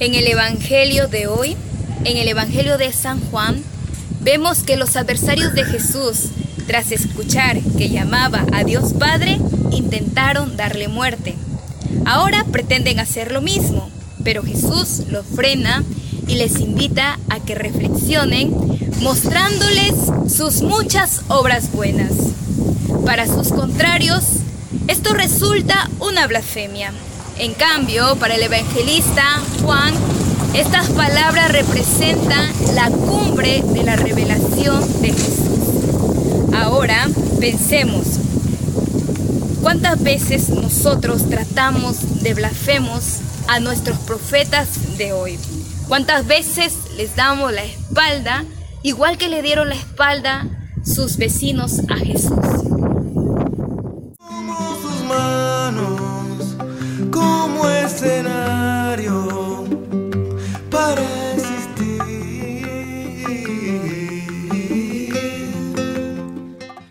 En el Evangelio de hoy, en el Evangelio de San Juan, vemos que los adversarios de Jesús, tras escuchar que llamaba a Dios Padre, intentaron darle muerte. Ahora pretenden hacer lo mismo, pero Jesús los frena y les invita a que reflexionen mostrándoles sus muchas obras buenas. Para sus contrarios, esto resulta una blasfemia. En cambio, para el evangelista Juan, estas palabras representan la cumbre de la revelación de Jesús. Ahora pensemos, ¿cuántas veces nosotros tratamos de blasfemos a nuestros profetas de hoy? ¿Cuántas veces les damos la espalda igual que le dieron la espalda sus vecinos a Jesús?